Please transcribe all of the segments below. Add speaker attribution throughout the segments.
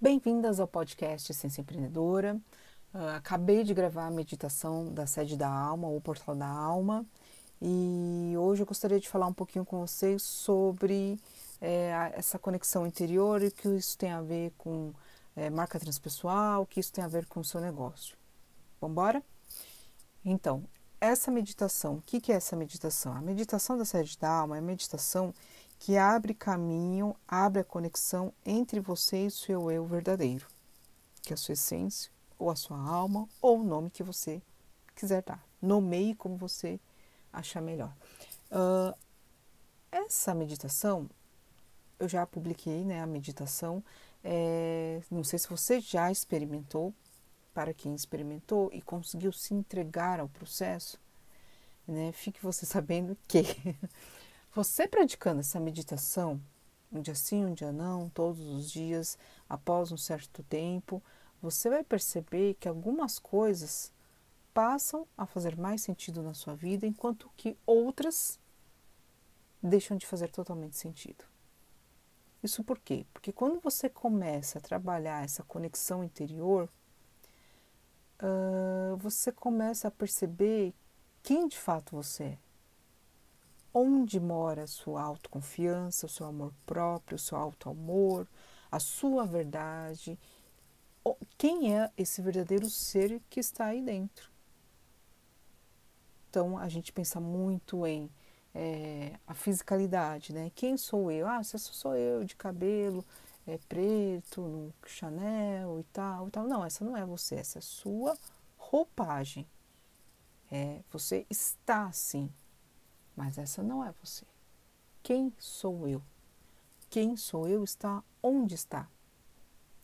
Speaker 1: Bem-vindas ao podcast Ciência Empreendedora. Uh, acabei de gravar a meditação da sede da alma, o portal da alma, e hoje eu gostaria de falar um pouquinho com vocês sobre é, essa conexão interior e o que isso tem a ver com é, marca transpessoal, o que isso tem a ver com o seu negócio. Vamos embora? Então, essa meditação, o que, que é essa meditação? A meditação da sede da alma é a meditação que abre caminho, abre a conexão entre você e o seu eu verdadeiro, que é a sua essência, ou a sua alma, ou o nome que você quiser dar. Nomeie como você achar melhor. Uh, essa meditação, eu já publiquei né, a meditação, é, não sei se você já experimentou, para quem experimentou e conseguiu se entregar ao processo, né, fique você sabendo que você praticando essa meditação, um dia sim, um dia não, todos os dias, após um certo tempo, você vai perceber que algumas coisas passam a fazer mais sentido na sua vida, enquanto que outras deixam de fazer totalmente sentido. Isso por quê? Porque quando você começa a trabalhar essa conexão interior, uh, você começa a perceber quem de fato você é onde mora a sua autoconfiança, o seu amor próprio, o seu auto-amor, a sua verdade, quem é esse verdadeiro ser que está aí dentro. Então a gente pensa muito em é, a fisicalidade, né? Quem sou eu? Ah, se sou eu de cabelo é, preto, no Chanel e tal, e tal. Não, essa não é você, essa é a sua roupagem. É, você está assim, mas essa não é você. Quem sou eu? Quem sou eu está onde está?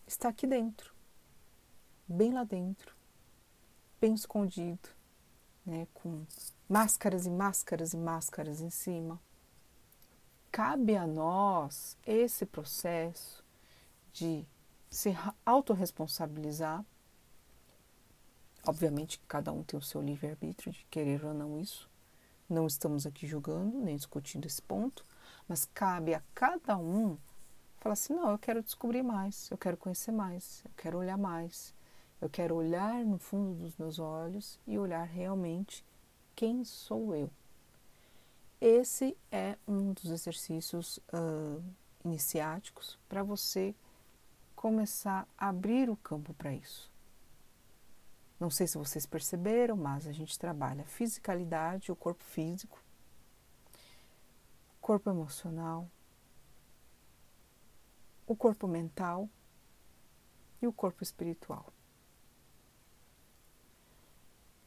Speaker 1: Está aqui dentro, bem lá dentro, bem escondido, né, com máscaras e máscaras e máscaras em cima. Cabe a nós esse processo de se autorresponsabilizar. Obviamente, cada um tem o seu livre-arbítrio de querer ou não isso. Não estamos aqui julgando nem discutindo esse ponto, mas cabe a cada um falar assim: não, eu quero descobrir mais, eu quero conhecer mais, eu quero olhar mais, eu quero olhar no fundo dos meus olhos e olhar realmente quem sou eu. Esse é um dos exercícios uh, iniciáticos para você começar a abrir o campo para isso. Não sei se vocês perceberam, mas a gente trabalha fisicalidade, o corpo físico, corpo emocional, o corpo mental e o corpo espiritual.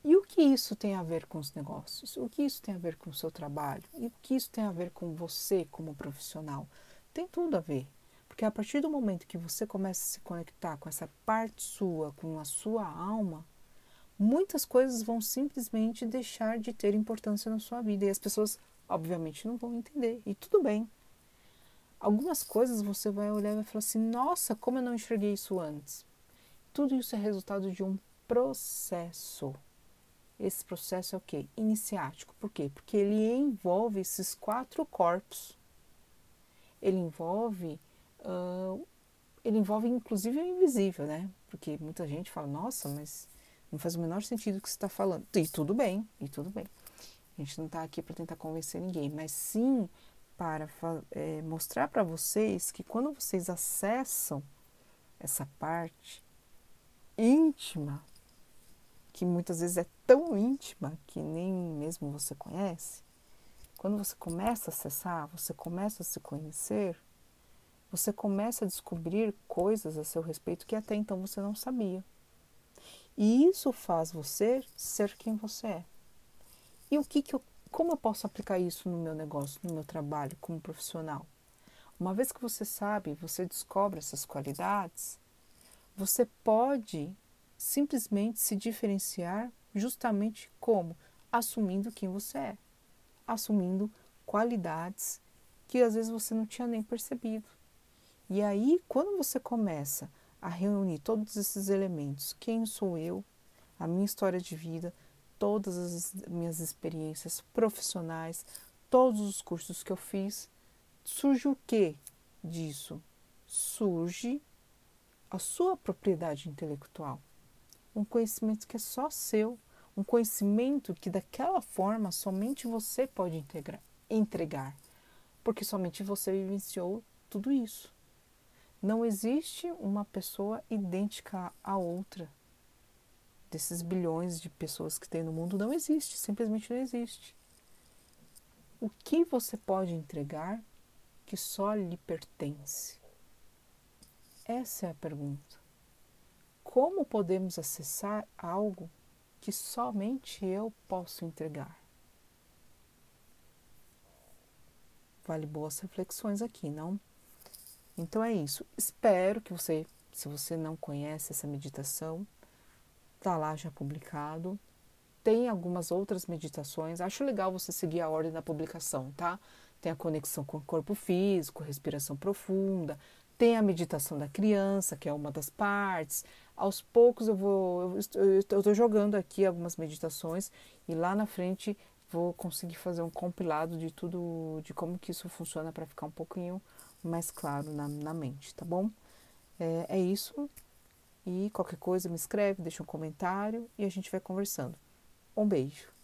Speaker 1: E o que isso tem a ver com os negócios? O que isso tem a ver com o seu trabalho? E o que isso tem a ver com você como profissional? Tem tudo a ver. Porque a partir do momento que você começa a se conectar com essa parte sua, com a sua alma, muitas coisas vão simplesmente deixar de ter importância na sua vida e as pessoas, obviamente, não vão entender. E tudo bem. Algumas coisas você vai olhar e vai falar assim: nossa, como eu não enxerguei isso antes. Tudo isso é resultado de um processo. Esse processo é o quê? Iniciático. Por quê? Porque ele envolve esses quatro corpos. Ele envolve. Uh, ele envolve inclusive o invisível, né? Porque muita gente fala, nossa, mas não faz o menor sentido o que você está falando. E tudo bem, e tudo bem. A gente não está aqui para tentar convencer ninguém, mas sim para é, mostrar para vocês que quando vocês acessam essa parte íntima, que muitas vezes é tão íntima que nem mesmo você conhece, quando você começa a acessar, você começa a se conhecer, você começa a descobrir coisas a seu respeito que até então você não sabia. E isso faz você ser quem você é. E o que, que eu, como eu posso aplicar isso no meu negócio, no meu trabalho como profissional? Uma vez que você sabe, você descobre essas qualidades, você pode simplesmente se diferenciar justamente como assumindo quem você é, assumindo qualidades que às vezes você não tinha nem percebido. E aí, quando você começa a reunir todos esses elementos. Quem sou eu? A minha história de vida, todas as minhas experiências profissionais, todos os cursos que eu fiz. Surge o que disso? Surge a sua propriedade intelectual, um conhecimento que é só seu, um conhecimento que daquela forma somente você pode integrar, entregar, porque somente você vivenciou tudo isso. Não existe uma pessoa idêntica à outra. Desses bilhões de pessoas que tem no mundo, não existe, simplesmente não existe. O que você pode entregar que só lhe pertence? Essa é a pergunta. Como podemos acessar algo que somente eu posso entregar? Vale boas reflexões aqui, não? Então é isso. Espero que você, se você não conhece essa meditação, tá lá já publicado. Tem algumas outras meditações. Acho legal você seguir a ordem da publicação, tá? Tem a conexão com o corpo físico, respiração profunda, tem a meditação da criança, que é uma das partes. Aos poucos eu vou, eu estou jogando aqui algumas meditações e lá na frente vou conseguir fazer um compilado de tudo, de como que isso funciona para ficar um pouquinho mais claro na, na mente, tá bom? É, é isso. E qualquer coisa me escreve, deixa um comentário e a gente vai conversando. Um beijo.